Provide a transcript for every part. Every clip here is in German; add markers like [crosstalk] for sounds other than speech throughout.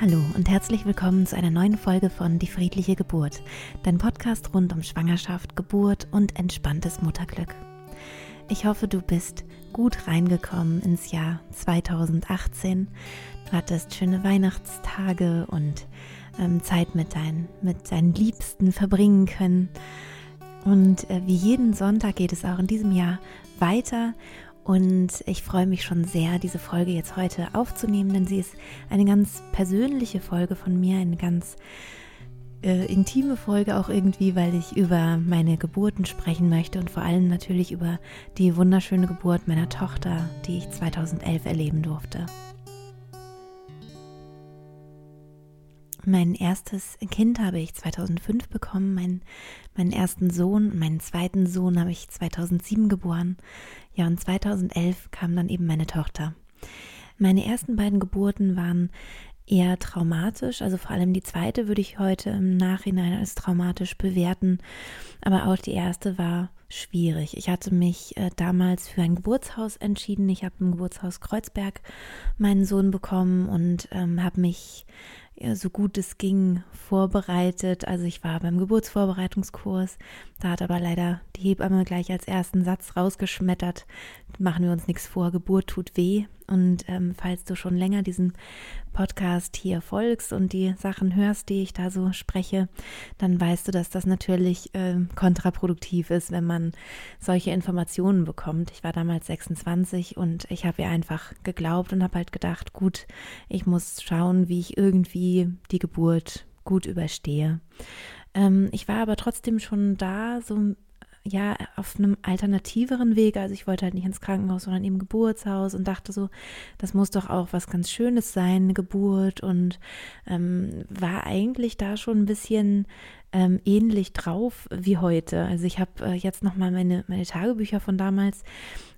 Hallo und herzlich willkommen zu einer neuen Folge von Die friedliche Geburt, dein Podcast rund um Schwangerschaft, Geburt und entspanntes Mutterglück. Ich hoffe, du bist gut reingekommen ins Jahr 2018. Du hattest schöne Weihnachtstage und ähm, Zeit mit, dein, mit deinen Liebsten verbringen können. Und äh, wie jeden Sonntag geht es auch in diesem Jahr weiter und ich freue mich schon sehr, diese Folge jetzt heute aufzunehmen, denn sie ist eine ganz persönliche Folge von mir, eine ganz äh, intime Folge auch irgendwie, weil ich über meine Geburten sprechen möchte und vor allem natürlich über die wunderschöne Geburt meiner Tochter, die ich 2011 erleben durfte. Mein erstes Kind habe ich 2005 bekommen, mein, meinen ersten Sohn, meinen zweiten Sohn habe ich 2007 geboren. Ja, und 2011 kam dann eben meine Tochter. Meine ersten beiden Geburten waren eher traumatisch, also vor allem die zweite würde ich heute im Nachhinein als traumatisch bewerten, aber auch die erste war schwierig. Ich hatte mich äh, damals für ein Geburtshaus entschieden. Ich habe im Geburtshaus Kreuzberg meinen Sohn bekommen und ähm, habe mich so gut es ging vorbereitet. Also ich war beim Geburtsvorbereitungskurs, da hat aber leider die Hebamme gleich als ersten Satz rausgeschmettert. Machen wir uns nichts vor, Geburt tut weh. Und ähm, falls du schon länger diesen Podcast hier folgst und die Sachen hörst, die ich da so spreche, dann weißt du, dass das natürlich äh, kontraproduktiv ist, wenn man solche Informationen bekommt. Ich war damals 26 und ich habe ihr einfach geglaubt und habe halt gedacht, gut, ich muss schauen, wie ich irgendwie die Geburt gut überstehe. Ähm, ich war aber trotzdem schon da, so ja, auf einem alternativeren Weg. Also ich wollte halt nicht ins Krankenhaus, sondern im Geburtshaus und dachte so, das muss doch auch was ganz Schönes sein, eine Geburt und ähm, war eigentlich da schon ein bisschen ähm, ähnlich drauf wie heute. Also ich habe äh, jetzt nochmal meine, meine Tagebücher von damals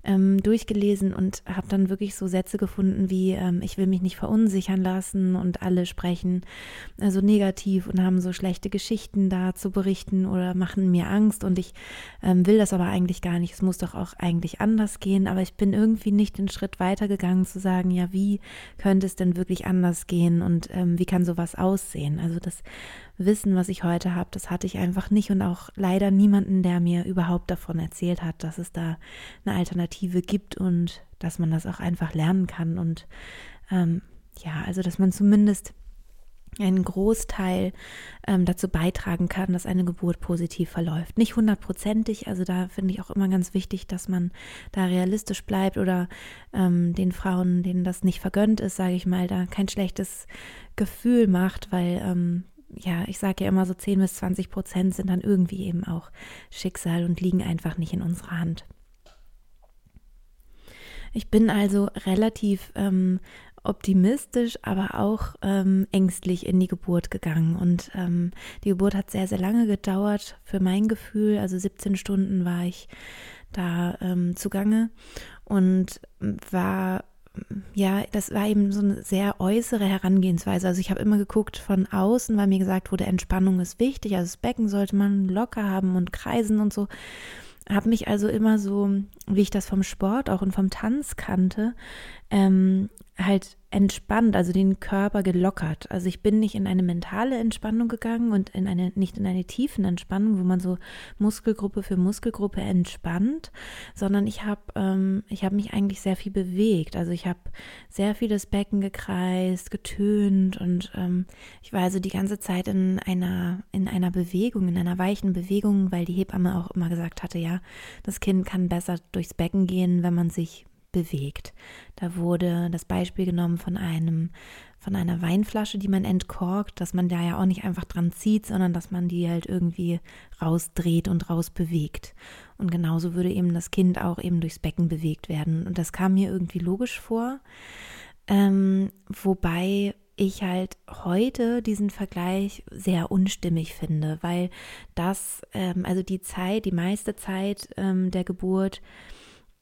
ähm, durchgelesen und habe dann wirklich so Sätze gefunden wie, ähm, ich will mich nicht verunsichern lassen und alle sprechen also negativ und haben so schlechte Geschichten da zu berichten oder machen mir Angst und ich ähm, will das aber eigentlich gar nicht. Es muss doch auch eigentlich anders gehen, aber ich bin irgendwie nicht den Schritt weitergegangen zu sagen, ja, wie könnte es denn wirklich anders gehen und ähm, wie kann sowas aussehen? Also das Wissen, was ich heute habe, das hatte ich einfach nicht und auch leider niemanden, der mir überhaupt davon erzählt hat, dass es da eine Alternative gibt und dass man das auch einfach lernen kann und ähm, ja, also dass man zumindest einen Großteil ähm, dazu beitragen kann, dass eine Geburt positiv verläuft. Nicht hundertprozentig, also da finde ich auch immer ganz wichtig, dass man da realistisch bleibt oder ähm, den Frauen, denen das nicht vergönnt ist, sage ich mal, da kein schlechtes Gefühl macht, weil ähm, ja, ich sage ja immer so 10 bis 20 Prozent sind dann irgendwie eben auch Schicksal und liegen einfach nicht in unserer Hand. Ich bin also relativ ähm, optimistisch, aber auch ähm, ängstlich in die Geburt gegangen. Und ähm, die Geburt hat sehr, sehr lange gedauert für mein Gefühl. Also 17 Stunden war ich da ähm, zugange und war ja, das war eben so eine sehr äußere Herangehensweise. Also ich habe immer geguckt von außen, weil mir gesagt wurde, Entspannung ist wichtig. Also das Becken sollte man locker haben und kreisen und so. Habe mich also immer so, wie ich das vom Sport auch und vom Tanz kannte, ähm, halt entspannt, also den Körper gelockert. Also ich bin nicht in eine mentale Entspannung gegangen und in eine, nicht in eine tiefen Entspannung, wo man so Muskelgruppe für Muskelgruppe entspannt, sondern ich habe ähm, ich habe mich eigentlich sehr viel bewegt. Also ich habe sehr viel das Becken gekreist, getönt und ähm, ich war also die ganze Zeit in einer in einer Bewegung, in einer weichen Bewegung, weil die Hebamme auch immer gesagt hatte, ja, das Kind kann besser durchs Becken gehen, wenn man sich bewegt. Da wurde das Beispiel genommen von einem von einer Weinflasche, die man entkorkt, dass man da ja auch nicht einfach dran zieht, sondern dass man die halt irgendwie rausdreht und rausbewegt. Und genauso würde eben das Kind auch eben durchs Becken bewegt werden. Und das kam mir irgendwie logisch vor. Ähm, wobei ich halt heute diesen Vergleich sehr unstimmig finde, weil das, ähm, also die Zeit, die meiste Zeit ähm, der Geburt,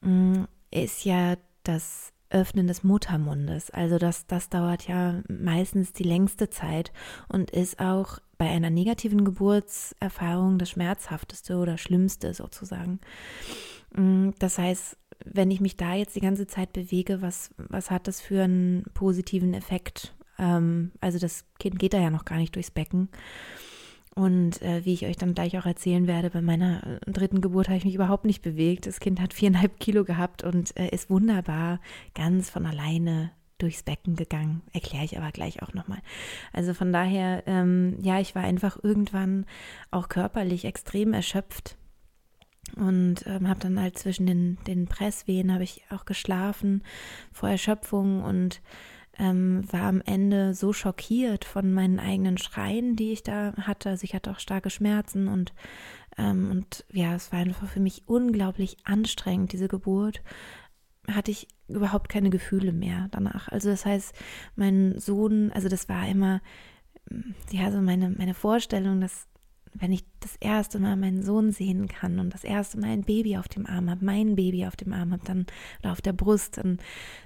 mm, ist ja das Öffnen des Muttermundes. Also das, das dauert ja meistens die längste Zeit und ist auch bei einer negativen Geburtserfahrung das schmerzhafteste oder schlimmste sozusagen. Mm, das heißt, wenn ich mich da jetzt die ganze Zeit bewege, was, was hat das für einen positiven Effekt Ähm, also das Kind geht da ja noch gar nicht durchs Becken. Und äh, wie ich euch dann gleich auch erzählen werde, bei meiner äh, dritten Geburt habe ich mich überhaupt nicht bewegt. Das Kind hat viereinhalb Kilo gehabt und äh, ist wunderbar ganz von alleine durchs Becken gegangen. Erkläre ich aber gleich auch nochmal. Also von daher, ähm, ja, ich war einfach irgendwann auch körperlich extrem erschöpft und ähm, habe dann halt zwischen den, den Presswehen habe ich auch geschlafen vor Erschöpfung und ähm, war am Ende so schockiert von meinen eigenen Schreien, die ich da hatte. Also ich hatte auch starke Schmerzen und ähm, und ja, es war einfach für mich unglaublich anstrengend, diese Geburt. Hatte ich überhaupt keine Gefühle mehr danach. Also das heißt, mein Sohn, also das war immer, ja, so meine, meine Vorstellung, dass wenn ich das erste Mal meinen Sohn sehen kann und das erste Mal ein Baby auf dem Arm habe, mein Baby auf dem Arm habe, dann oder auf der Brust, dann,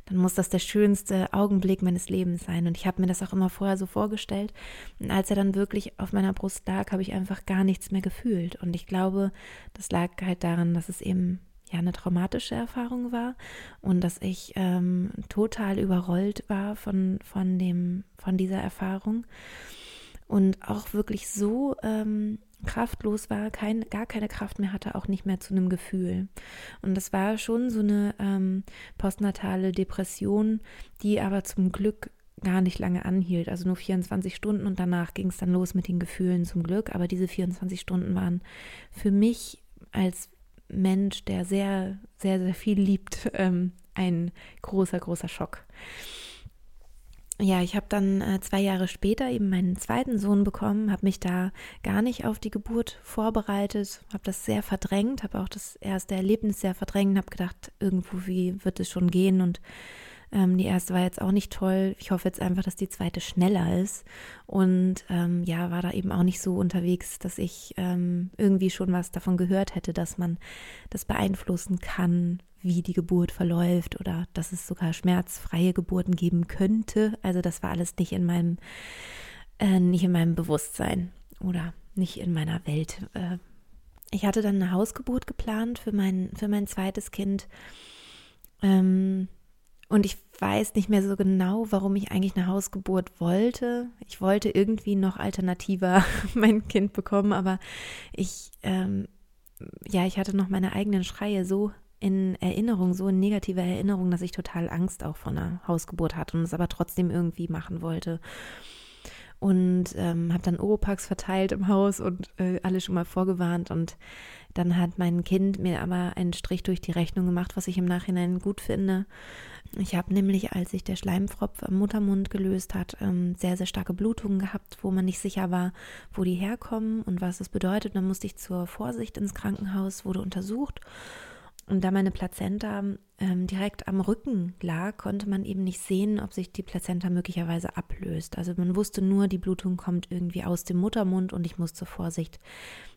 dann muss das der schönste Augenblick meines Lebens sein. Und ich habe mir das auch immer vorher so vorgestellt. Und als er dann wirklich auf meiner Brust lag, habe ich einfach gar nichts mehr gefühlt. Und ich glaube, das lag halt daran, dass es eben ja eine traumatische Erfahrung war und dass ich ähm, total überrollt war von, von, dem, von dieser Erfahrung und auch wirklich so ähm, kraftlos war, kein, gar keine Kraft mehr hatte, auch nicht mehr zu einem Gefühl. Und das war schon so eine ähm, postnatale Depression, die aber zum Glück gar nicht lange anhielt, also nur 24 Stunden und danach ging es dann los mit den Gefühlen zum Glück. Aber diese 24 Stunden waren für mich als Mensch, der sehr, sehr, sehr viel liebt, ähm, ein großer, großer Schock ja, ich habe dann äh, zwei Jahre später eben meinen zweiten Sohn bekommen, habe mich da gar nicht auf die Geburt vorbereitet, habe das sehr verdrängt, habe auch das erste Erlebnis sehr verdrängt, habe gedacht, irgendwo wie wird es schon gehen und ähm, die erste war jetzt auch nicht toll. Ich hoffe jetzt einfach, dass die zweite schneller ist und ähm, ja, war da eben auch nicht so unterwegs, dass ich ähm, irgendwie schon was davon gehört hätte, dass man das beeinflussen kann, wie die Geburt verläuft oder dass es sogar schmerzfreie Geburten geben könnte. Also das war alles nicht in meinem, äh, nicht in meinem Bewusstsein oder nicht in meiner Welt. Äh, ich hatte dann eine Hausgeburt geplant für mein, für mein zweites Kind. Ähm, und ich weiß nicht mehr so genau, warum ich eigentlich eine Hausgeburt wollte. Ich wollte irgendwie noch alternativer [laughs] mein Kind bekommen, aber ich, ähm, ja, ich hatte noch meine eigenen Schreie so in Erinnerung, so in negativer Erinnerung, dass ich total Angst auch vor einer Hausgeburt hatte und es aber trotzdem irgendwie machen wollte. Und ähm, habe dann Oropax verteilt im Haus und äh, alle schon mal vorgewarnt. Und dann hat mein Kind mir aber einen Strich durch die Rechnung gemacht, was ich im Nachhinein gut finde. Ich habe nämlich, als sich der Schleimpfropf am Muttermund gelöst hat, ähm, sehr, sehr starke Blutungen gehabt, wo man nicht sicher war, wo die herkommen und was es bedeutet. Dann musste ich zur Vorsicht ins Krankenhaus, wurde untersucht und da meine Plazenta ähm, direkt am Rücken lag, konnte man eben nicht sehen, ob sich die Plazenta möglicherweise ablöst. Also man wusste nur, die Blutung kommt irgendwie aus dem Muttermund und ich muss zur Vorsicht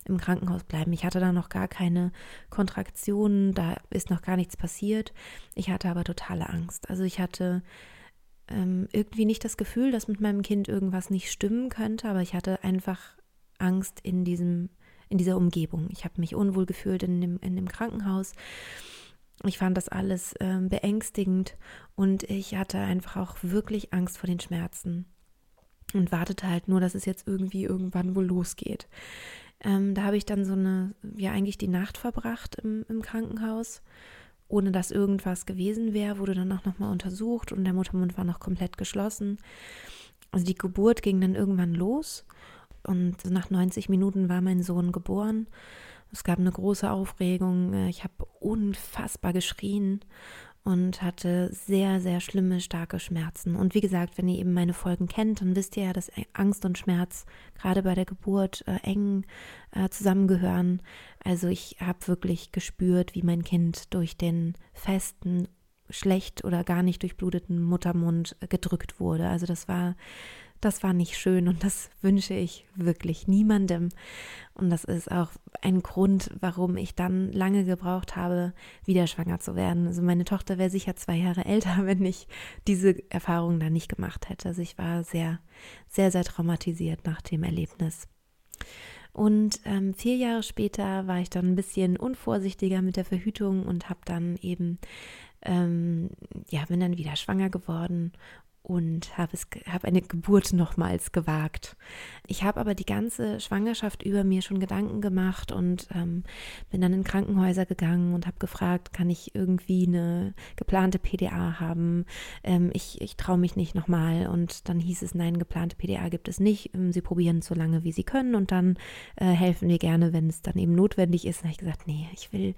im Krankenhaus bleiben. Ich hatte da noch gar keine Kontraktionen, da ist noch gar nichts passiert. Ich hatte aber totale Angst. Also ich hatte ähm, irgendwie nicht das Gefühl, dass mit meinem Kind irgendwas nicht stimmen könnte, aber ich hatte einfach Angst in diesem in dieser Umgebung. Ich habe mich unwohl gefühlt in dem, in dem Krankenhaus. Ich fand das alles äh, beängstigend und ich hatte einfach auch wirklich Angst vor den Schmerzen und wartete halt nur, dass es jetzt irgendwie irgendwann wohl losgeht. Ähm, da habe ich dann so eine, ja eigentlich die Nacht verbracht im, im Krankenhaus, ohne dass irgendwas gewesen wäre, wurde dann auch nochmal untersucht und der Muttermund war noch komplett geschlossen. Also die Geburt ging dann irgendwann los und nach 90 Minuten war mein Sohn geboren. Es gab eine große Aufregung. Ich habe unfassbar geschrien und hatte sehr, sehr schlimme, starke Schmerzen. Und wie gesagt, wenn ihr eben meine Folgen kennt, dann wisst ihr ja, dass Angst und Schmerz gerade bei der Geburt äh, eng äh, zusammengehören. Also ich habe wirklich gespürt, wie mein Kind durch den festen, schlecht oder gar nicht durchbluteten Muttermund äh, gedrückt wurde. Also das war das war nicht schön und das wünsche ich wirklich niemandem. Und das ist auch ein Grund, warum ich dann lange gebraucht habe, wieder schwanger zu werden. Also meine Tochter wäre sicher zwei Jahre älter, [laughs] wenn ich diese Erfahrung dann nicht gemacht hätte. Also ich war sehr, sehr, sehr traumatisiert nach dem Erlebnis. Und ähm, vier Jahre später war ich dann ein bisschen unvorsichtiger mit der Verhütung und habe dann eben, ähm, ja, bin dann wieder schwanger geworden und habe hab eine Geburt nochmals gewagt. Ich habe aber die ganze Schwangerschaft über mir schon Gedanken gemacht und ähm, bin dann in Krankenhäuser gegangen und habe gefragt, kann ich irgendwie eine geplante PDA haben? Ähm, ich ich traue mich nicht nochmal. Und dann hieß es, nein, geplante PDA gibt es nicht. Ähm, sie probieren so lange, wie sie können und dann äh, helfen wir gerne, wenn es dann eben notwendig ist. Dann habe ich gesagt, nee, ich will,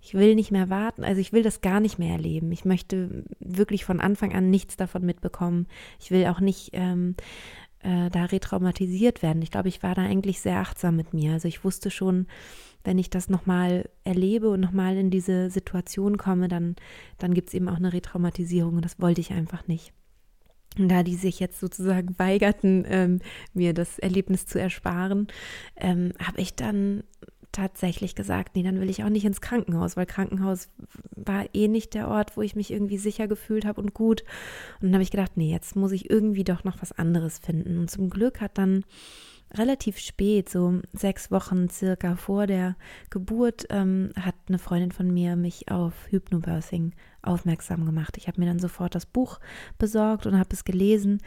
ich will nicht mehr warten. Also ich will das gar nicht mehr erleben. Ich möchte wirklich von Anfang an nichts davon mitbekommen kommen. Ich will auch nicht ähm, äh, da retraumatisiert werden. Ich glaube, ich war da eigentlich sehr achtsam mit mir. Also ich wusste schon, wenn ich das nochmal erlebe und nochmal in diese Situation komme, dann, dann gibt es eben auch eine Retraumatisierung und das wollte ich einfach nicht. Und da die sich jetzt sozusagen weigerten, ähm, mir das Erlebnis zu ersparen, ähm, habe ich dann tatsächlich gesagt, nee, dann will ich auch nicht ins Krankenhaus, weil Krankenhaus war eh nicht der Ort, wo ich mich irgendwie sicher gefühlt habe und gut. Und dann habe ich gedacht, nee, jetzt muss ich irgendwie doch noch was anderes finden. Und zum Glück hat dann relativ spät, so sechs Wochen circa vor der Geburt, ähm, hat eine Freundin von mir mich auf Hypnobirthing aufmerksam gemacht. Ich habe mir dann sofort das Buch besorgt und habe es gelesen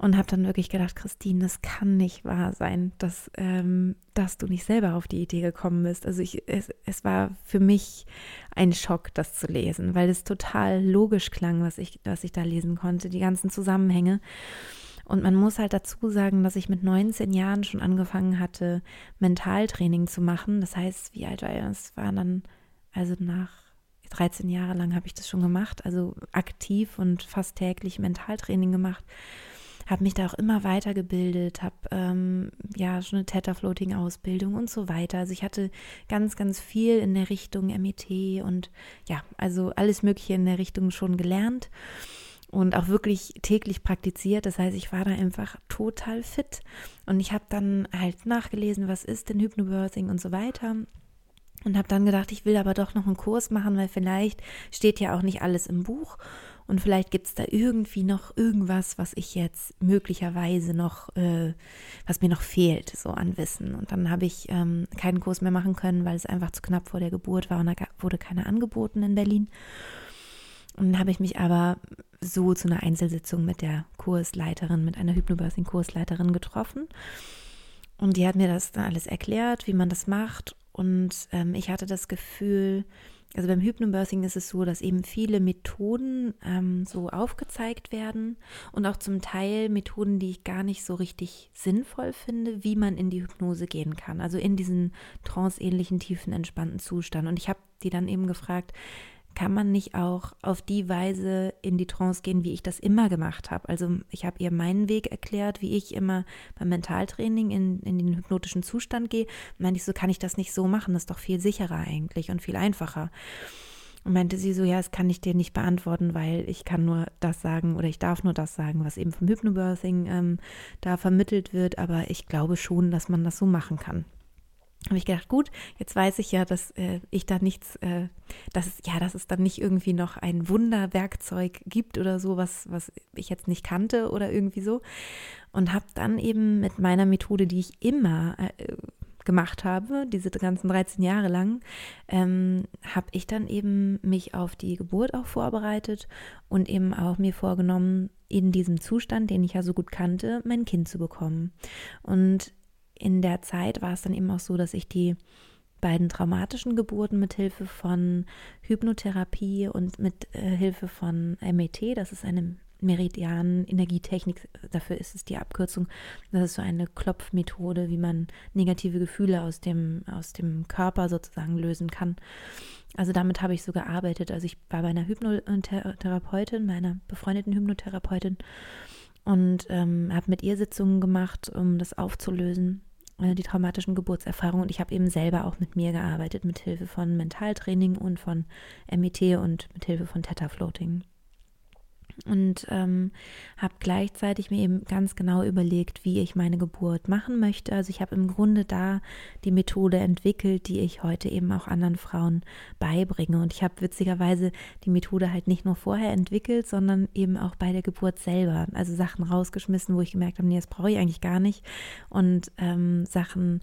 und habe dann wirklich gedacht, Christine, das kann nicht wahr sein, dass, ähm, dass du nicht selber auf die Idee gekommen bist. Also ich, es, es war für mich ein Schock, das zu lesen, weil es total logisch klang, was ich, was ich da lesen konnte, die ganzen Zusammenhänge. Und man muss halt dazu sagen, dass ich mit 19 Jahren schon angefangen hatte, Mentaltraining zu machen. Das heißt, wie alt war ich? Es war dann, also nach 13 Jahre lang habe ich das schon gemacht, also aktiv und fast täglich Mentaltraining gemacht habe mich da auch immer weitergebildet, habe ähm, ja schon eine Theta-Floating-Ausbildung und so weiter. Also ich hatte ganz, ganz viel in der Richtung MET und ja, also alles Mögliche in der Richtung schon gelernt und auch wirklich täglich praktiziert. Das heißt, ich war da einfach total fit. Und ich habe dann halt nachgelesen, was ist denn Hypnobirthing und so weiter. Und habe dann gedacht, ich will aber doch noch einen Kurs machen, weil vielleicht steht ja auch nicht alles im Buch. Und vielleicht gibt es da irgendwie noch irgendwas, was ich jetzt möglicherweise noch, äh, was mir noch fehlt, so an Wissen. Und dann habe ich ähm, keinen Kurs mehr machen können, weil es einfach zu knapp vor der Geburt war und da wurde keiner angeboten in Berlin. Und dann habe ich mich aber so zu einer Einzelsitzung mit der Kursleiterin, mit einer Hypnobirthing-Kursleiterin getroffen. Und die hat mir das dann alles erklärt, wie man das macht. Und ähm, ich hatte das Gefühl, also beim Hypnobirthing ist es so, dass eben viele Methoden ähm, so aufgezeigt werden und auch zum Teil Methoden, die ich gar nicht so richtig sinnvoll finde, wie man in die Hypnose gehen kann. Also in diesen tranceähnlichen, tiefen, entspannten Zustand. Und ich habe die dann eben gefragt, kann man nicht auch auf die Weise in die Trance gehen, wie ich das immer gemacht habe. Also ich habe ihr meinen Weg erklärt, wie ich immer beim Mentaltraining in, in den hypnotischen Zustand gehe. Meinte ich, so kann ich das nicht so machen, das ist doch viel sicherer eigentlich und viel einfacher. Und meinte sie so, ja, das kann ich dir nicht beantworten, weil ich kann nur das sagen oder ich darf nur das sagen, was eben vom Hypnobirthing ähm, da vermittelt wird, aber ich glaube schon, dass man das so machen kann habe ich gedacht, gut, jetzt weiß ich ja, dass äh, ich da nichts, äh, dass es, ja, dass es dann nicht irgendwie noch ein Wunderwerkzeug gibt oder so, was, was ich jetzt nicht kannte oder irgendwie so. Und habe dann eben mit meiner Methode, die ich immer äh, gemacht habe, diese ganzen 13 Jahre lang, ähm, habe ich dann eben mich auf die Geburt auch vorbereitet und eben auch mir vorgenommen, in diesem Zustand, den ich ja so gut kannte, mein Kind zu bekommen. Und in der Zeit war es dann eben auch so, dass ich die beiden traumatischen Geburten mit Hilfe von Hypnotherapie und mit äh, Hilfe von MET, das ist eine Meridian-Energietechnik, dafür ist es die Abkürzung. Das ist so eine Klopfmethode, wie man negative Gefühle aus dem, aus dem Körper sozusagen lösen kann. Also damit habe ich so gearbeitet. Also ich war bei einer Hypnotherapeutin, meiner befreundeten Hypnotherapeutin und ähm, habe mit ihr Sitzungen gemacht, um das aufzulösen die traumatischen Geburtserfahrungen. Und ich habe eben selber auch mit mir gearbeitet, mit Hilfe von Mentaltraining und von MET und mit Hilfe von Theta Floating und ähm, habe gleichzeitig mir eben ganz genau überlegt, wie ich meine Geburt machen möchte. Also ich habe im Grunde da die Methode entwickelt, die ich heute eben auch anderen Frauen beibringe. Und ich habe witzigerweise die Methode halt nicht nur vorher entwickelt, sondern eben auch bei der Geburt selber. Also Sachen rausgeschmissen, wo ich gemerkt habe, nee, das brauche ich eigentlich gar nicht. Und ähm, Sachen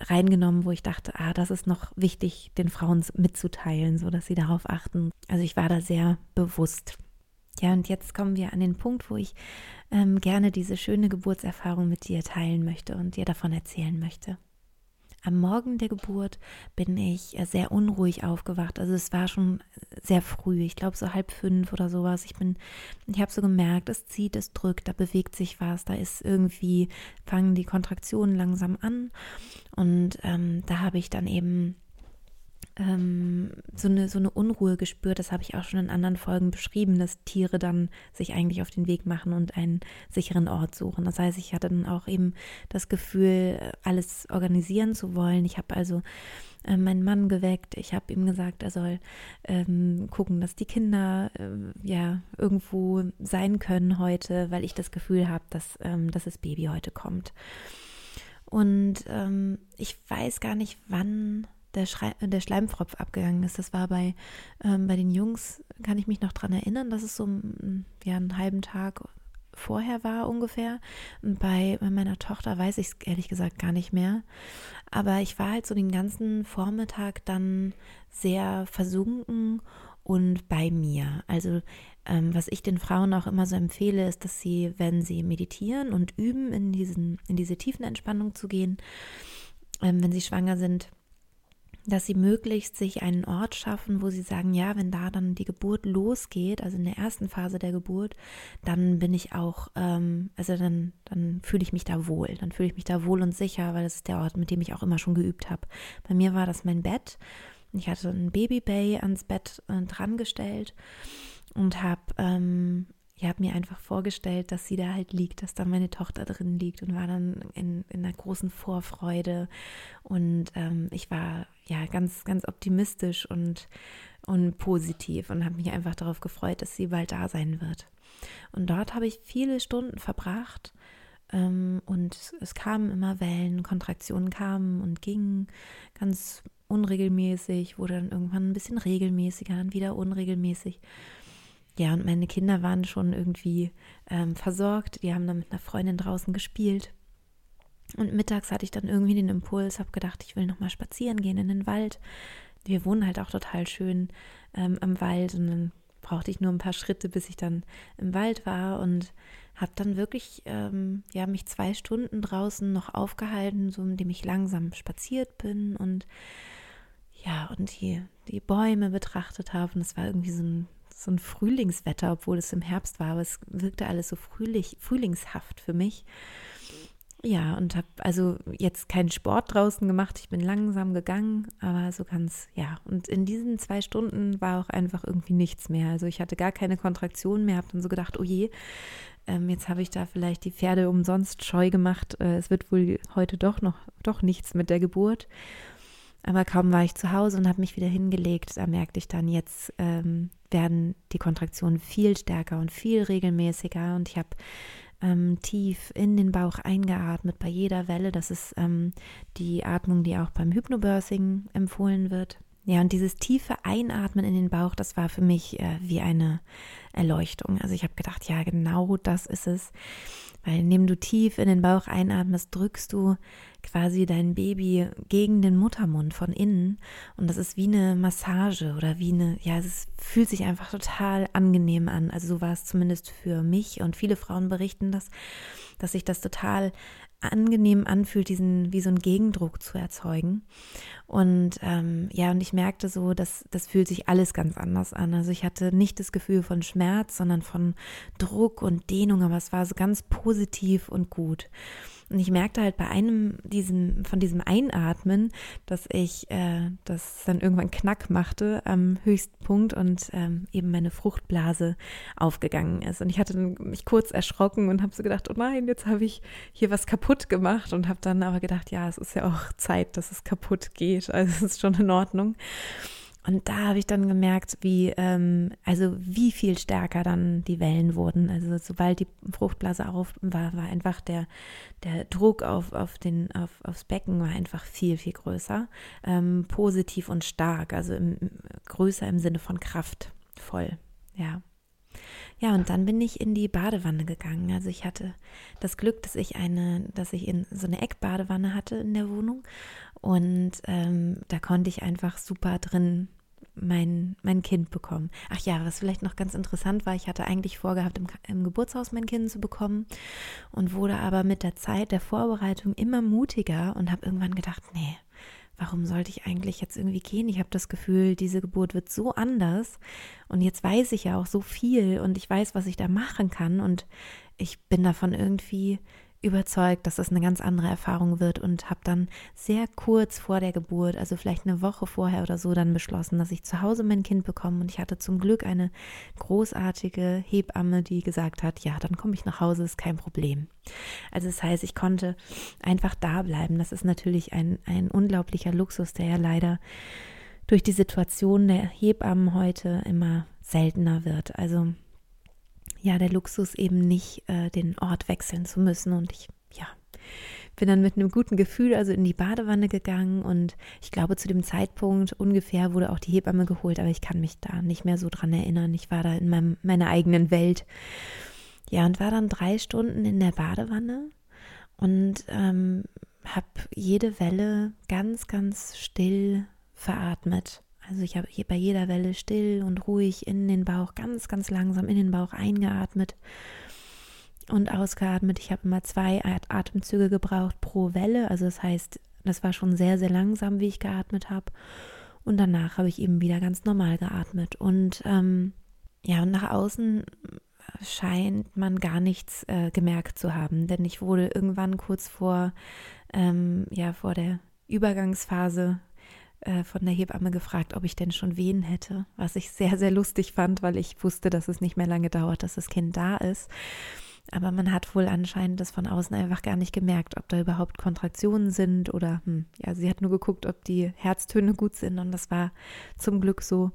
reingenommen, wo ich dachte, ah, das ist noch wichtig, den Frauen mitzuteilen, so dass sie darauf achten. Also ich war da sehr bewusst. Ja, und jetzt kommen wir an den Punkt, wo ich ähm, gerne diese schöne Geburtserfahrung mit dir teilen möchte und dir davon erzählen möchte. Am Morgen der Geburt bin ich äh, sehr unruhig aufgewacht. Also es war schon sehr früh, ich glaube so halb fünf oder sowas. Ich bin, ich habe so gemerkt, es zieht, es drückt, da bewegt sich was, da ist irgendwie, fangen die Kontraktionen langsam an. Und ähm, da habe ich dann eben ähm, so, eine, so eine Unruhe gespürt. Das habe ich auch schon in anderen Folgen beschrieben, dass Tiere dann sich eigentlich auf den Weg machen und einen sicheren Ort suchen. Das heißt, ich hatte dann auch eben das Gefühl, alles organisieren zu wollen. Ich habe also äh, meinen Mann geweckt. Ich habe ihm gesagt, er soll ähm, gucken, dass die Kinder äh, ja irgendwo sein können heute, weil ich das Gefühl habe, dass, ähm, dass das Baby heute kommt. Und ähm, ich weiß gar nicht, wann der, Schrei der Schleimfropf abgegangen ist. Das war bei, ähm, bei den Jungs, kann ich mich noch daran erinnern, dass es so ja, einen halben Tag vorher war ungefähr. Bei, bei meiner Tochter weiß ich es ehrlich gesagt gar nicht mehr. Aber ich war halt so den ganzen Vormittag dann sehr versunken und bei mir. Also ähm, was ich den Frauen auch immer so empfehle, ist, dass sie, wenn sie meditieren und üben, in, diesen, in diese tiefen Entspannung zu gehen, ähm, wenn sie schwanger sind, dass sie möglichst sich einen Ort schaffen, wo sie sagen, ja, wenn da dann die Geburt losgeht, also in der ersten Phase der Geburt, dann bin ich auch, ähm, also dann, dann fühle ich mich da wohl, dann fühle ich mich da wohl und sicher, weil das ist der Ort, mit dem ich auch immer schon geübt habe. Bei mir war das mein Bett. Ich hatte ein Babybay ans Bett äh, dran gestellt und habe ähm, ich habe mir einfach vorgestellt, dass sie da halt liegt, dass da meine Tochter drin liegt und war dann in, in einer großen Vorfreude. Und ähm, ich war ja ganz, ganz optimistisch und, und positiv und habe mich einfach darauf gefreut, dass sie bald da sein wird. Und dort habe ich viele Stunden verbracht. Ähm, und es kamen immer Wellen, Kontraktionen kamen und gingen ganz unregelmäßig, wurde dann irgendwann ein bisschen regelmäßiger, dann wieder unregelmäßig. Ja, und meine Kinder waren schon irgendwie ähm, versorgt. Die haben dann mit einer Freundin draußen gespielt. Und mittags hatte ich dann irgendwie den Impuls, habe gedacht, ich will nochmal spazieren gehen in den Wald. Wir wohnen halt auch total schön ähm, am Wald und dann brauchte ich nur ein paar Schritte, bis ich dann im Wald war und habe dann wirklich ähm, ja mich zwei Stunden draußen noch aufgehalten, so indem ich langsam spaziert bin und ja und die die Bäume betrachtet habe und es war irgendwie so ein so ein Frühlingswetter, obwohl es im Herbst war, aber es wirkte alles so frühlich, frühlingshaft für mich. Ja, und habe also jetzt keinen Sport draußen gemacht. Ich bin langsam gegangen, aber so ganz, ja. Und in diesen zwei Stunden war auch einfach irgendwie nichts mehr. Also ich hatte gar keine Kontraktion mehr, habe dann so gedacht, oh je, ähm, jetzt habe ich da vielleicht die Pferde umsonst scheu gemacht. Äh, es wird wohl heute doch noch, doch nichts mit der Geburt. Aber kaum war ich zu Hause und habe mich wieder hingelegt, da merkte ich dann, jetzt ähm, werden die Kontraktionen viel stärker und viel regelmäßiger und ich habe ähm, tief in den Bauch eingeatmet bei jeder Welle. Das ist ähm, die Atmung, die auch beim Hypnobirthing empfohlen wird. Ja, und dieses tiefe Einatmen in den Bauch, das war für mich äh, wie eine Erleuchtung. Also ich habe gedacht, ja, genau das ist es. Weil indem du tief in den Bauch einatmest, drückst du quasi dein Baby gegen den Muttermund von innen. Und das ist wie eine Massage oder wie eine, ja, es fühlt sich einfach total angenehm an. Also so war es zumindest für mich und viele Frauen berichten das, dass sich das total angenehm anfühlt, diesen wie so einen Gegendruck zu erzeugen. Und ähm, ja, und ich merkte so, dass das fühlt sich alles ganz anders an. Also ich hatte nicht das Gefühl von Schmerz, sondern von Druck und Dehnung, aber es war so ganz positiv und gut. Und ich merkte halt bei einem diesem, von diesem Einatmen, dass ich äh, das dann irgendwann Knack machte am höchsten Punkt und ähm, eben meine Fruchtblase aufgegangen ist. Und ich hatte mich kurz erschrocken und habe so gedacht, oh nein, jetzt habe ich hier was kaputt gemacht und habe dann aber gedacht, ja, es ist ja auch Zeit, dass es kaputt geht. Also es ist schon in Ordnung. Und da habe ich dann gemerkt, wie, ähm, also wie viel stärker dann die Wellen wurden. Also sobald die Fruchtblase auf war, war einfach der, der Druck auf, auf den, auf, aufs Becken war einfach viel, viel größer. Ähm, positiv und stark, also im, größer im Sinne von kraftvoll, ja. Ja, und dann bin ich in die Badewanne gegangen. Also ich hatte das Glück, dass ich eine, dass ich in so eine Eckbadewanne hatte in der Wohnung. Und ähm, da konnte ich einfach super drin mein, mein Kind bekommen. Ach ja, was vielleicht noch ganz interessant war, ich hatte eigentlich vorgehabt, im, im Geburtshaus mein Kind zu bekommen und wurde aber mit der Zeit der Vorbereitung immer mutiger und habe irgendwann gedacht, nee, warum sollte ich eigentlich jetzt irgendwie gehen? Ich habe das Gefühl, diese Geburt wird so anders und jetzt weiß ich ja auch so viel und ich weiß, was ich da machen kann und ich bin davon irgendwie überzeugt, dass das eine ganz andere Erfahrung wird und habe dann sehr kurz vor der Geburt, also vielleicht eine Woche vorher oder so, dann beschlossen, dass ich zu Hause mein Kind bekomme und ich hatte zum Glück eine großartige Hebamme, die gesagt hat, ja, dann komme ich nach Hause, ist kein Problem. Also das heißt, ich konnte einfach da bleiben. Das ist natürlich ein, ein unglaublicher Luxus, der ja leider durch die Situation der Hebammen heute immer seltener wird. Also ja der Luxus eben nicht äh, den Ort wechseln zu müssen. Und ich, ja, bin dann mit einem guten Gefühl also in die Badewanne gegangen und ich glaube zu dem Zeitpunkt ungefähr wurde auch die Hebamme geholt, aber ich kann mich da nicht mehr so dran erinnern. Ich war da in meinem, meiner eigenen Welt. Ja, und war dann drei Stunden in der Badewanne und ähm, habe jede Welle ganz, ganz still veratmet. Also ich habe bei jeder Welle still und ruhig in den Bauch, ganz, ganz langsam in den Bauch eingeatmet und ausgeatmet. Ich habe immer zwei Atemzüge gebraucht pro Welle. Also das heißt, das war schon sehr, sehr langsam, wie ich geatmet habe. Und danach habe ich eben wieder ganz normal geatmet. Und ähm, ja, und nach außen scheint man gar nichts äh, gemerkt zu haben, denn ich wurde irgendwann kurz vor, ähm, ja, vor der Übergangsphase äh, von der Hebamme gefragt, ob ich denn schon Wehen hätte, was ich sehr, sehr lustig fand, weil ich wusste, dass es nicht mehr lange dauert, dass das Kind da ist. Aber man hat wohl anscheinend das von außen einfach gar nicht gemerkt, ob da überhaupt Kontraktionen sind oder, hm, ja, sie hat nur geguckt, ob die Herztöne gut sind und das war zum Glück so.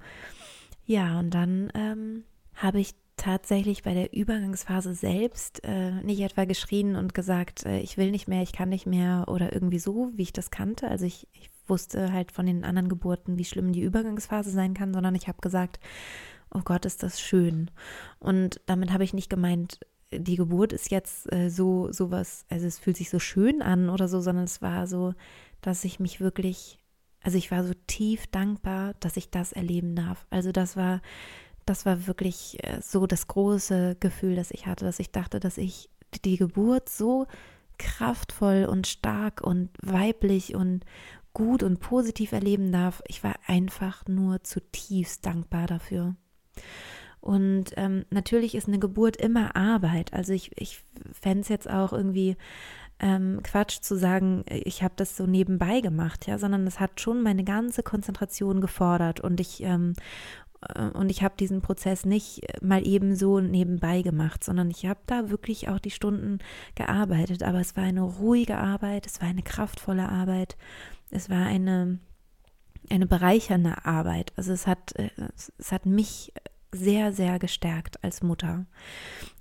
Ja, und dann ähm, habe ich tatsächlich bei der Übergangsphase selbst äh, nicht etwa geschrien und gesagt, äh, ich will nicht mehr, ich kann nicht mehr oder irgendwie so, wie ich das kannte. Also ich, ich wusste halt von den anderen Geburten, wie schlimm die Übergangsphase sein kann, sondern ich habe gesagt, oh Gott, ist das schön. Und damit habe ich nicht gemeint, die Geburt ist jetzt äh, so sowas, also es fühlt sich so schön an oder so, sondern es war so, dass ich mich wirklich, also ich war so tief dankbar, dass ich das erleben darf. Also das war, das war wirklich äh, so das große Gefühl, das ich hatte, dass ich dachte, dass ich die Geburt so kraftvoll und stark und weiblich und gut und positiv erleben darf. Ich war einfach nur zutiefst dankbar dafür. Und ähm, natürlich ist eine Geburt immer Arbeit. Also ich, ich fände es jetzt auch irgendwie ähm, Quatsch zu sagen, ich habe das so nebenbei gemacht, ja, sondern es hat schon meine ganze Konzentration gefordert und ich ähm, äh, und ich habe diesen Prozess nicht mal eben so nebenbei gemacht, sondern ich habe da wirklich auch die Stunden gearbeitet. Aber es war eine ruhige Arbeit, es war eine kraftvolle Arbeit es war eine, eine bereichernde Arbeit. Also es hat, äh, es hat mich sehr, sehr gestärkt als Mutter.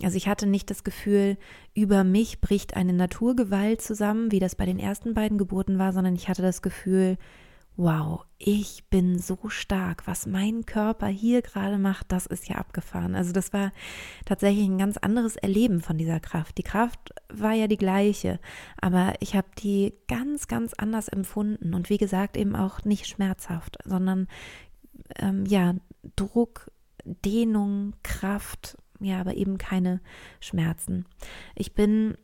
Also ich hatte nicht das Gefühl, über mich bricht eine Naturgewalt zusammen, wie das bei den ersten beiden Geburten war, sondern ich hatte das Gefühl, wow, ich bin so stark. Was mein Körper hier gerade macht, das ist ja abgefahren. Also das war tatsächlich ein ganz anderes Erleben von dieser Kraft. Die Kraft war ja die gleiche, aber ich habe die ganz, ganz anders empfunden und wie gesagt eben auch nicht schmerzhaft, sondern ähm, ja, Druck, Dehnung, Kraft, ja, aber eben keine Schmerzen. Ich bin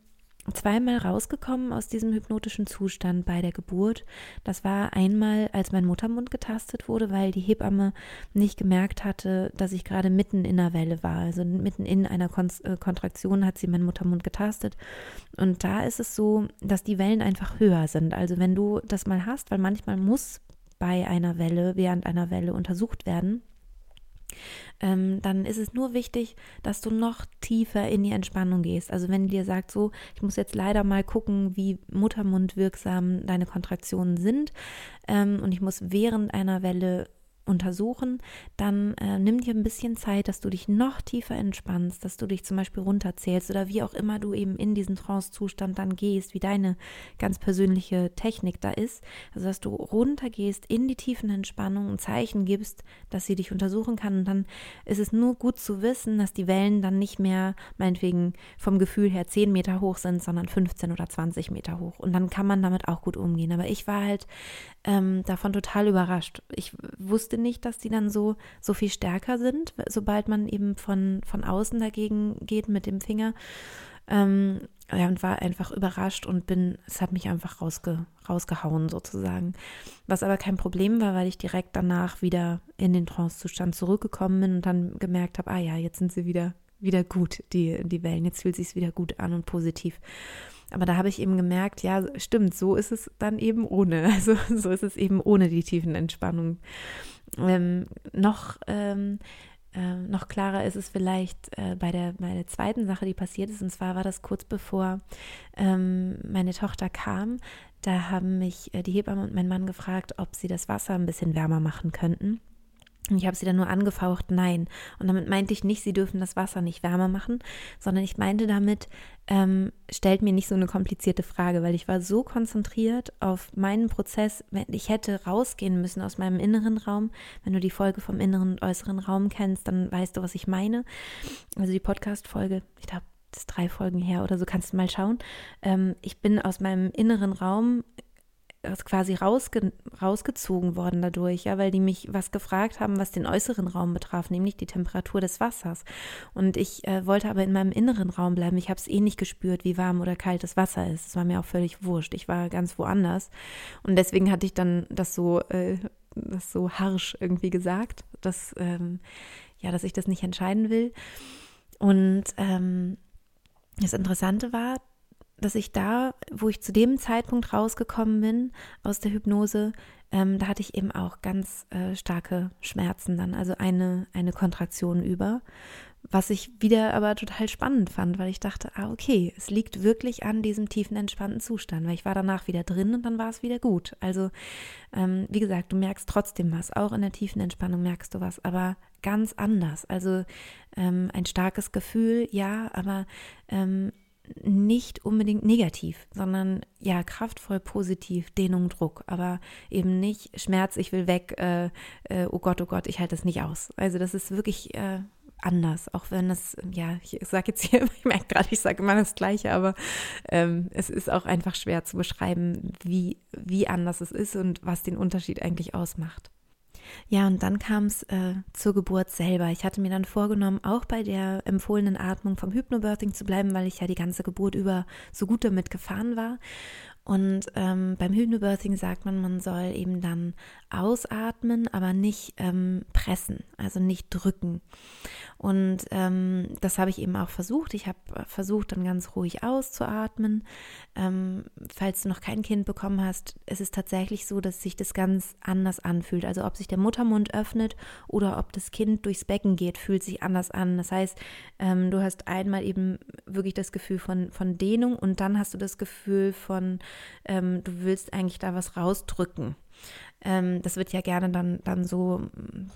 zweimal rausgekommen aus diesem hypnotischen Zustand bei der Geburt. Das war einmal, als mein Muttermund getastet wurde, weil die Hebamme nicht gemerkt hatte, dass ich gerade mitten in einer Welle war. Also mitten in einer Kon äh, Kontraktion hat sie meinen Muttermund getastet. Und da ist es so, dass die Wellen einfach höher sind. Also wenn du das mal hast, weil manchmal muss bei einer Welle, während einer Welle untersucht werden, ähm, dann ist es nur wichtig, dass du noch tiefer in die Entspannung gehst. Also wenn dir sagt, so, ich muss jetzt leider mal gucken, wie muttermundwirksam deine Kontraktionen sind ähm, und ich muss während einer Welle untersuchen, dann äh, nimm dir ein bisschen Zeit, dass du dich noch tiefer entspannst, dass du dich zum Beispiel runterzählst oder wie auch immer du eben in diesen Trance-Zustand dann gehst, wie deine ganz persönliche Technik da ist. Also dass du runtergehst in die tiefen Entspannung und Zeichen gibst, dass sie dich untersuchen kann. Und dann ist es nur gut zu wissen, dass die Wellen dann nicht mehr meinetwegen vom Gefühl her 10 Meter hoch sind, sondern 15 oder 20 Meter hoch. Und dann kann man damit auch gut umgehen. Aber ich war halt ähm, davon total überrascht. Ich wusste nicht, dass die dann so, so viel stärker sind, sobald man eben von, von außen dagegen geht mit dem Finger. Ähm, ja, und war einfach überrascht und bin, es hat mich einfach rausge, rausgehauen sozusagen. Was aber kein Problem war, weil ich direkt danach wieder in den Trancezustand zurückgekommen bin und dann gemerkt habe, ah ja, jetzt sind sie wieder, wieder gut, die, die Wellen, jetzt fühlt sich wieder gut an und positiv. Aber da habe ich eben gemerkt, ja, stimmt, so ist es dann eben ohne. [laughs] Also so ist es eben ohne die tiefen Entspannung. Ähm, noch, ähm, äh, noch klarer ist es vielleicht äh, bei, der, bei der zweiten Sache, die passiert ist. Und zwar war das kurz bevor ähm, meine Tochter kam. Da haben mich äh, die Hebamme und mein Mann gefragt, ob sie das Wasser ein bisschen wärmer machen könnten. Und ich habe sie dann nur angefaucht, nein. Und damit meinte ich nicht, sie dürfen das Wasser nicht wärmer machen, sondern ich meinte damit, ähm, stellt mir nicht so eine komplizierte Frage, weil ich war so konzentriert auf meinen Prozess. Ich hätte rausgehen müssen aus meinem inneren Raum. Wenn du die Folge vom inneren und äußeren Raum kennst, dann weißt du, was ich meine. Also die Podcast-Folge, ich glaube, das ist drei Folgen her oder so, kannst du mal schauen. Ähm, ich bin aus meinem inneren Raum quasi rausge rausgezogen worden dadurch, ja, weil die mich was gefragt haben, was den äußeren Raum betraf, nämlich die Temperatur des Wassers. Und ich äh, wollte aber in meinem inneren Raum bleiben. Ich habe es eh nicht gespürt, wie warm oder kalt das Wasser ist. Es war mir auch völlig wurscht. Ich war ganz woanders. Und deswegen hatte ich dann das so, äh, das so harsch irgendwie gesagt, dass, ähm, ja, dass ich das nicht entscheiden will. Und ähm, das Interessante war, dass ich da, wo ich zu dem Zeitpunkt rausgekommen bin aus der Hypnose, ähm, da hatte ich eben auch ganz äh, starke Schmerzen dann, also eine, eine Kontraktion über, was ich wieder aber total spannend fand, weil ich dachte, ah, okay, es liegt wirklich an diesem tiefen, entspannten Zustand, weil ich war danach wieder drin und dann war es wieder gut. Also, ähm, wie gesagt, du merkst trotzdem was, auch in der tiefen Entspannung merkst du was, aber ganz anders. Also ähm, ein starkes Gefühl, ja, aber ähm, nicht unbedingt negativ, sondern ja, kraftvoll positiv, Dehnung, Druck, aber eben nicht Schmerz, ich will weg, äh, äh, oh Gott, oh Gott, ich halte das nicht aus. Also das ist wirklich äh, anders, auch wenn es, ja, ich sage jetzt hier, [laughs] ich merke gerade, ich sage immer das Gleiche, aber ähm, es ist auch einfach schwer zu beschreiben, wie, wie anders es ist und was den Unterschied eigentlich ausmacht. Ja, und dann kam es äh, zur Geburt selber. Ich hatte mir dann vorgenommen, auch bei der empfohlenen Atmung vom Hypnobirthing zu bleiben, weil ich ja die ganze Geburt über so gut damit gefahren war. Und ähm, beim Hypnobirthing sagt man, man soll eben dann ausatmen, aber nicht ähm, pressen, also nicht drücken. Und ähm, das habe ich eben auch versucht. Ich habe versucht, dann ganz ruhig auszuatmen. Ähm, falls du noch kein Kind bekommen hast, ist es tatsächlich so, dass sich das ganz anders anfühlt. Also ob sich der Muttermund öffnet oder ob das Kind durchs Becken geht, fühlt sich anders an. Das heißt, ähm, du hast einmal eben wirklich das Gefühl von, von Dehnung und dann hast du das Gefühl von, ähm, du willst eigentlich da was rausdrücken. Ähm, das wird ja gerne dann, dann so mm,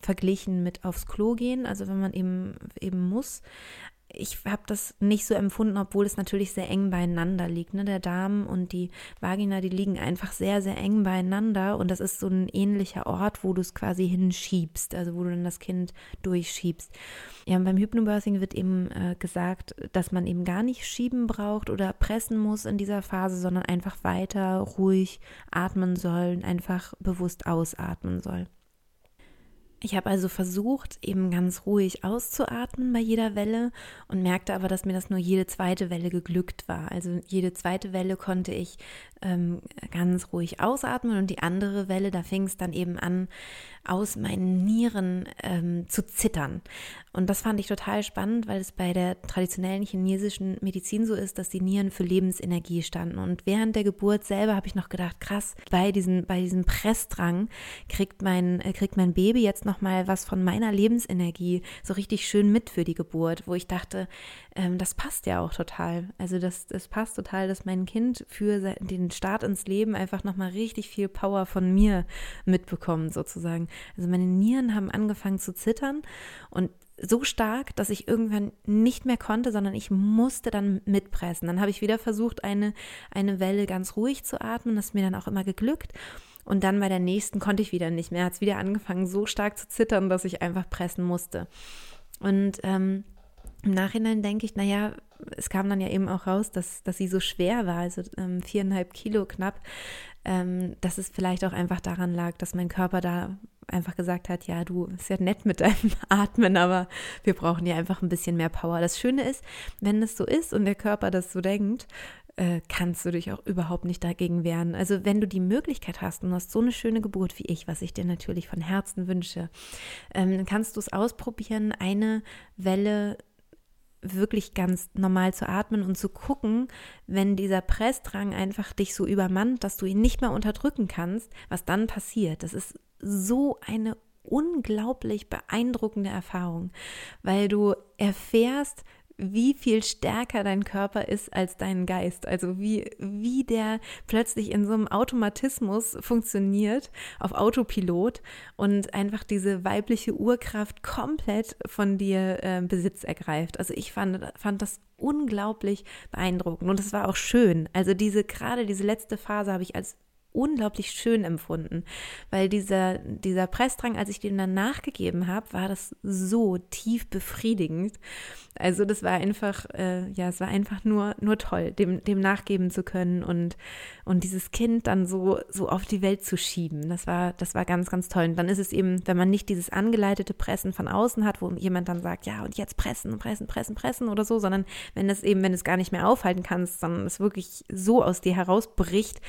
verglichen mit aufs Klo gehen, also wenn man eben eben muss ich habe das nicht so empfunden, obwohl es natürlich sehr eng beieinander liegt. Ne? Der Darm und die Vagina, die liegen einfach sehr, sehr eng beieinander und das ist so ein ähnlicher Ort, wo du es quasi hinschiebst, also wo du dann das Kind durchschiebst. Ja, beim Hypnobirthing wird eben äh, gesagt, dass man eben gar nicht schieben braucht oder pressen muss in dieser Phase, sondern einfach weiter ruhig atmen soll, einfach bewusst ausatmen soll. Ich habe also versucht, eben ganz ruhig auszuatmen bei jeder Welle und merkte aber, dass mir das nur jede zweite Welle geglückt war. Also jede zweite Welle konnte ich ähm, ganz ruhig ausatmen und die andere Welle, da fing es dann eben an, aus meinen Nieren ähm, zu zittern. Und das fand ich total spannend, weil es bei der traditionellen chinesischen Medizin so ist, dass die Nieren für Lebensenergie standen. Und während der Geburt selber habe ich noch gedacht, krass, bei, diesen, bei diesem Pressdrang kriegt mein, äh, kriegt mein Baby jetzt nochmal was von meiner Lebensenergie so richtig schön mit für die Geburt, wo ich dachte, ähm, das passt ja auch total. Also das, das passt total, dass mein Kind für den Start ins Leben einfach nochmal richtig viel Power von mir mitbekommt, sozusagen. Also meine Nieren haben angefangen zu zittern und so stark, dass ich irgendwann nicht mehr konnte, sondern ich musste dann mitpressen. Dann habe ich wieder versucht, eine, eine Welle ganz ruhig zu atmen. Das ist mir dann auch immer geglückt. Und dann bei der nächsten konnte ich wieder nicht mehr. Hat es wieder angefangen, so stark zu zittern, dass ich einfach pressen musste. Und ähm, Im Nachhinein denke ich, naja, es kam dann ja eben auch raus, dass, dass sie so schwer war, also ähm, viereinhalb Kilo knapp, ähm, dass es vielleicht auch einfach daran lag, dass mein Körper da einfach gesagt hat, ja, du ist ja nett mit deinem [laughs] Atmen, aber wir brauchen ja einfach ein bisschen mehr Power. Das Schöne ist, wenn es so ist und der Körper das so denkt, äh, kannst du dich auch überhaupt nicht dagegen wehren. Also wenn du die Möglichkeit hast und hast so eine schöne Geburt wie ich, was ich dir natürlich von Herzen wünsche, ähm, dann kannst du es ausprobieren, eine Welle wirklich ganz normal zu atmen und zu gucken, wenn dieser Pressdrang einfach dich so übermannt, dass du ihn nicht mehr unterdrücken kannst, was dann passiert. Das ist so eine unglaublich beeindruckende Erfahrung, weil du erfährst, wie viel stärker dein Körper ist als dein Geist. Also wie, wie der plötzlich in so einem Automatismus funktioniert, auf Autopilot und einfach diese weibliche Urkraft komplett von dir äh, Besitz ergreift. Also ich fand, fand das unglaublich beeindruckend und es war auch schön. Also diese, gerade diese letzte Phase habe ich als unglaublich schön empfunden, weil dieser, dieser Pressdrang, als ich den dann nachgegeben habe, war das so tief befriedigend. Also das war einfach, äh, ja, es war einfach nur, nur toll, dem, dem nachgeben zu können und, und dieses Kind dann so, so auf die Welt zu schieben. Das war, das war ganz, ganz toll. Und dann ist es eben, wenn man nicht dieses angeleitete Pressen von außen hat, wo jemand dann sagt, ja, und jetzt pressen, pressen, pressen, pressen oder so, sondern wenn es eben, wenn es gar nicht mehr aufhalten kannst, sondern es wirklich so aus dir herausbricht,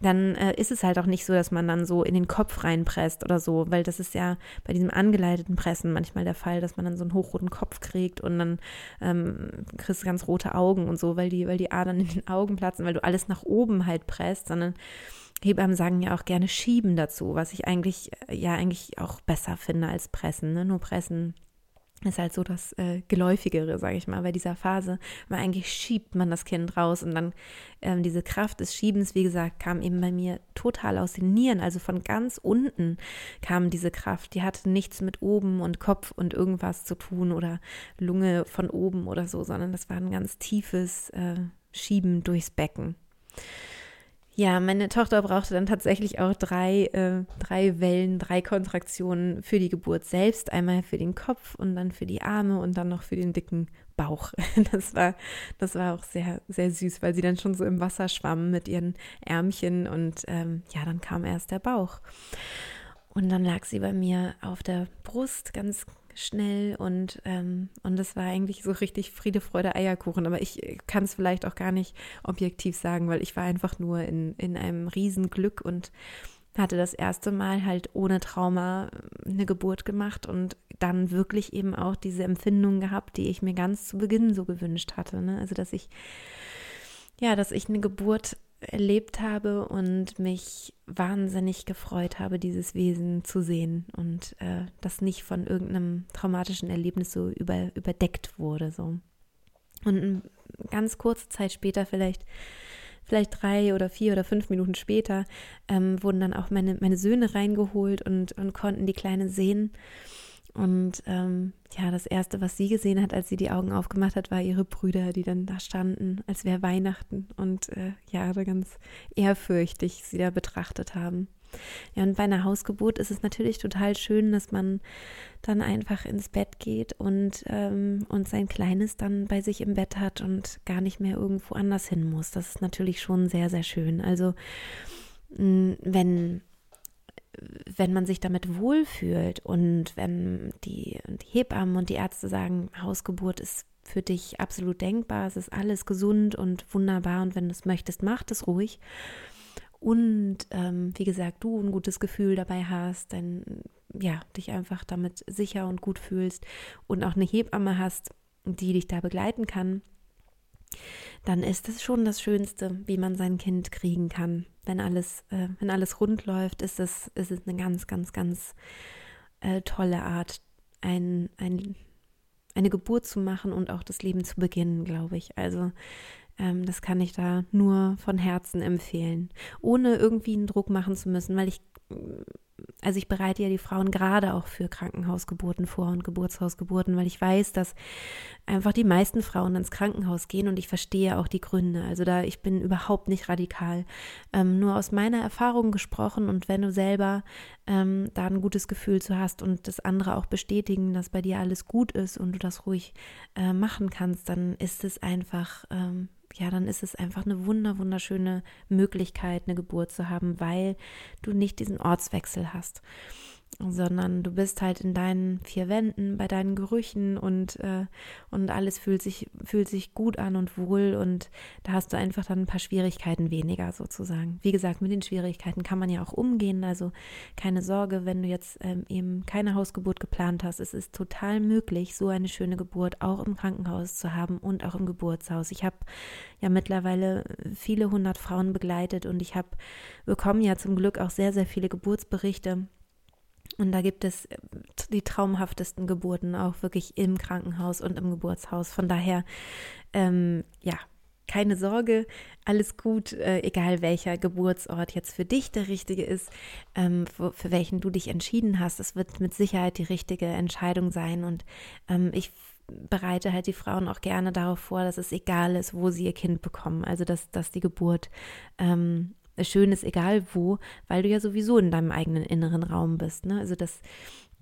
dann äh, ist es halt auch nicht so, dass man dann so in den Kopf reinpresst oder so, weil das ist ja bei diesem angeleiteten Pressen manchmal der Fall, dass man dann so einen hochroten Kopf kriegt und dann ähm, kriegst du ganz rote Augen und so, weil die, weil die Adern in den Augen platzen, weil du alles nach oben halt presst, sondern Hebammen sagen ja auch gerne schieben dazu, was ich eigentlich, äh, ja, eigentlich auch besser finde als pressen, ne? Nur pressen ist halt so das äh, Geläufigere, sage ich mal, bei dieser Phase, weil eigentlich schiebt man das Kind raus und dann ähm, diese Kraft des Schiebens, wie gesagt, kam eben bei mir total aus den Nieren, also von ganz unten kam diese Kraft, die hatte nichts mit oben und Kopf und irgendwas zu tun oder Lunge von oben oder so, sondern das war ein ganz tiefes äh, Schieben durchs Becken. Ja, meine Tochter brauchte dann tatsächlich auch drei, äh, drei Wellen, drei Kontraktionen für die Geburt selbst. Einmal für den Kopf und dann für die Arme und dann noch für den dicken Bauch. [laughs] Das war, das war auch sehr, sehr süß, weil sie dann schon so im Wasser schwamm mit ihren Ärmchen und ähm, ja, dann kam erst der Bauch. Und dann lag sie bei mir auf der Brust, ganz schnell und, ähm, und das war eigentlich so richtig Friede, Freude, Eierkuchen. Aber ich kann es vielleicht auch gar nicht objektiv sagen, weil ich war einfach nur in, in einem Riesenglück und hatte das erste Mal halt ohne Trauma eine Geburt gemacht und dann wirklich eben auch diese Empfindung gehabt, die ich mir ganz zu Beginn so gewünscht hatte. Ne? Also dass ich, ja, dass ich eine Geburt erlebt habe und mich wahnsinnig gefreut habe, dieses Wesen zu sehen und äh, das nicht von irgendeinem traumatischen Erlebnis so über, überdeckt wurde. So. Und ganz kurze Zeit später, vielleicht, vielleicht drei oder vier oder fünf Minuten später, ähm, wurden dann auch meine, meine Söhne reingeholt und, und konnten die Kleine sehen. Und ähm, ja, das Erste, was sie gesehen hat, als sie die Augen aufgemacht hat, war ihre Brüder, die dann da standen, als wäre Weihnachten und äh, ja, da ganz ehrfürchtig sie da betrachtet haben. Ja, und bei einer Hausgeburt ist es natürlich total schön, dass man dann einfach ins Bett geht und, ähm, und sein Kleines dann bei sich im Bett hat und gar nicht mehr irgendwo anders hin muss. Das ist natürlich schon sehr, sehr schön. Also, wenn wenn man sich damit wohlfühlt und wenn die, die Hebammen und die Ärzte sagen, Hausgeburt ist für dich absolut denkbar, es ist alles gesund und wunderbar und wenn du es möchtest, mach es ruhig. Und ähm, wie gesagt, du ein gutes Gefühl dabei hast, dann ja, dich einfach damit sicher und gut fühlst und auch eine Hebamme hast, die dich da begleiten kann, dann ist es schon das Schönste, wie man sein Kind kriegen kann. Wenn alles, äh, wenn alles rund läuft, ist es, ist es eine ganz, ganz, ganz äh, tolle Art, ein, ein, eine Geburt zu machen und auch das Leben zu beginnen, glaube ich. Also ähm, das kann ich da nur von Herzen empfehlen, ohne irgendwie einen Druck machen zu müssen, weil ich also ich bereite ja die Frauen gerade auch für Krankenhausgeburten vor und Geburtshausgeburten, weil ich weiß, dass einfach die meisten Frauen ins Krankenhaus gehen und ich verstehe auch die Gründe. Also da, ich bin überhaupt nicht radikal. Ähm, nur aus meiner Erfahrung gesprochen und wenn du selber ähm, da ein gutes Gefühl zu hast und das andere auch bestätigen, dass bei dir alles gut ist und du das ruhig äh, machen kannst, dann ist es einfach ähm, ja, dann ist es einfach eine wunder, wunderschöne Möglichkeit, eine Geburt zu haben, weil du nicht diesen Ortswechsel hast sondern du bist halt in deinen vier Wänden, bei deinen Gerüchen und, äh, und alles fühlt sich, fühlt sich gut an und wohl und da hast du einfach dann ein paar Schwierigkeiten weniger sozusagen. Wie gesagt, mit den Schwierigkeiten kann man ja auch umgehen, also keine Sorge, wenn du jetzt ähm, eben keine Hausgeburt geplant hast, es ist total möglich, so eine schöne Geburt auch im Krankenhaus zu haben und auch im Geburtshaus. Ich habe ja mittlerweile viele hundert Frauen begleitet und ich habe bekommen ja zum Glück auch sehr, sehr viele Geburtsberichte und da gibt es äh, die traumhaftesten Geburten auch wirklich im Krankenhaus und im Geburtshaus. Von daher, ähm, ja, keine Sorge, alles gut, äh, egal welcher Geburtsort jetzt für dich der richtige ist, ähm, für, für, welchen du dich entschieden hast. Es wird mit Sicherheit die richtige Entscheidung sein. Und ähm, ich bereite halt die Frauen auch gerne darauf vor, dass es egal ist, wo sie ihr Kind bekommen. Also dass, dass die Geburt ähm, schön ist, egal wo, weil du ja sowieso in deinem eigenen inneren Raum bist. Ne? Also dass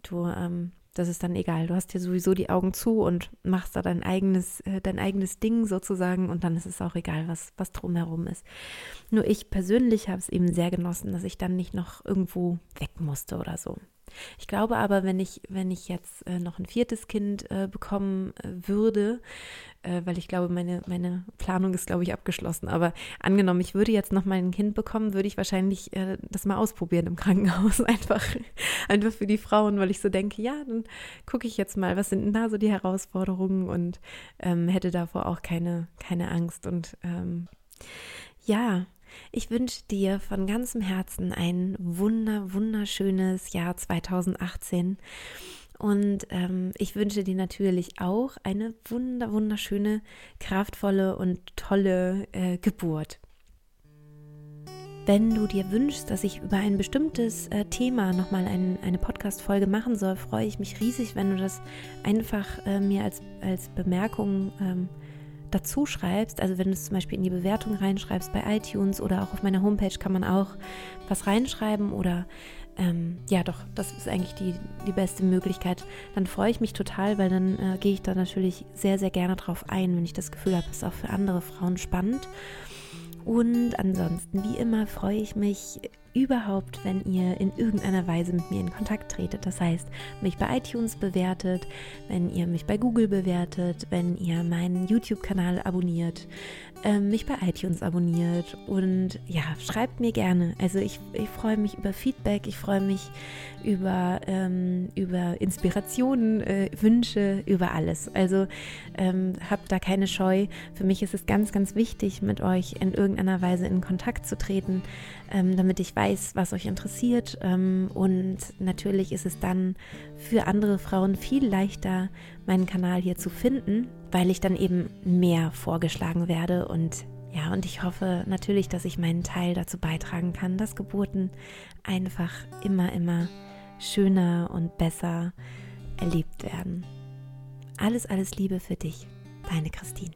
du, ähm, das ist dann egal. Du hast ja sowieso die Augen zu und machst da dein eigenes, äh, dein eigenes Ding sozusagen und dann ist es auch egal, was, was drumherum ist. Nur ich persönlich habe es eben sehr genossen, dass ich dann nicht noch irgendwo weg musste oder so. Ich glaube aber, wenn ich, wenn ich jetzt äh, noch ein viertes Kind äh, bekommen äh, würde, äh, weil ich glaube, meine, meine Planung ist, glaube ich, abgeschlossen. Aber angenommen, ich würde jetzt noch mal ein Kind bekommen, würde ich wahrscheinlich äh, das mal ausprobieren im Krankenhaus. [laughs] Einfach, einfach für die Frauen, weil ich so denke, ja, dann gucke ich jetzt mal, was sind denn da so die Herausforderungen und ähm, hätte davor auch keine, keine Angst. Und ähm, ja, ich wünsche dir von ganzem Herzen ein wunder, wunderschönes Jahr 2018. Und ähm, ich wünsche dir natürlich auch eine wunder, wunderschöne, kraftvolle und tolle äh, Geburt. Wenn du dir wünschst, dass ich über ein bestimmtes äh, Thema nochmal ein, eine Podcast-Folge machen soll, freue ich mich riesig, wenn du das einfach äh, mir als, als Bemerkung ähm, dazu schreibst, also wenn du es zum Beispiel in die Bewertung reinschreibst bei iTunes oder auch auf meiner Homepage kann man auch was reinschreiben oder ähm, ja doch, das ist eigentlich die, die beste Möglichkeit. Dann freue ich mich total, weil dann äh, gehe ich da natürlich sehr, sehr gerne drauf ein, wenn ich das Gefühl habe, es ist auch für andere Frauen spannend. Und ansonsten, wie immer, freue ich mich überhaupt, wenn ihr in irgendeiner Weise mit mir in Kontakt tretet. Das heißt, mich bei iTunes bewertet, wenn ihr mich bei Google bewertet, wenn ihr meinen YouTube-Kanal abonniert, äh, mich bei iTunes abonniert und ja, schreibt mir gerne. Also ich, ich freue mich über Feedback, ich freue mich über, ähm, über Inspirationen, äh, Wünsche, über alles. Also ähm, habt da keine Scheu. Für mich ist es ganz, ganz wichtig, mit euch in irgendeiner Weise in Kontakt zu treten, ähm, damit ich weiß, was euch interessiert. Ähm, und natürlich ist es dann für andere Frauen viel leichter, meinen Kanal hier zu finden, weil ich dann eben mehr vorgeschlagen werde und ja, und ich hoffe natürlich, dass ich meinen Teil dazu beitragen kann, dass Geburten einfach immer, immer schöner und besser erlebt werden. Alles, alles Liebe für dich, deine Christine.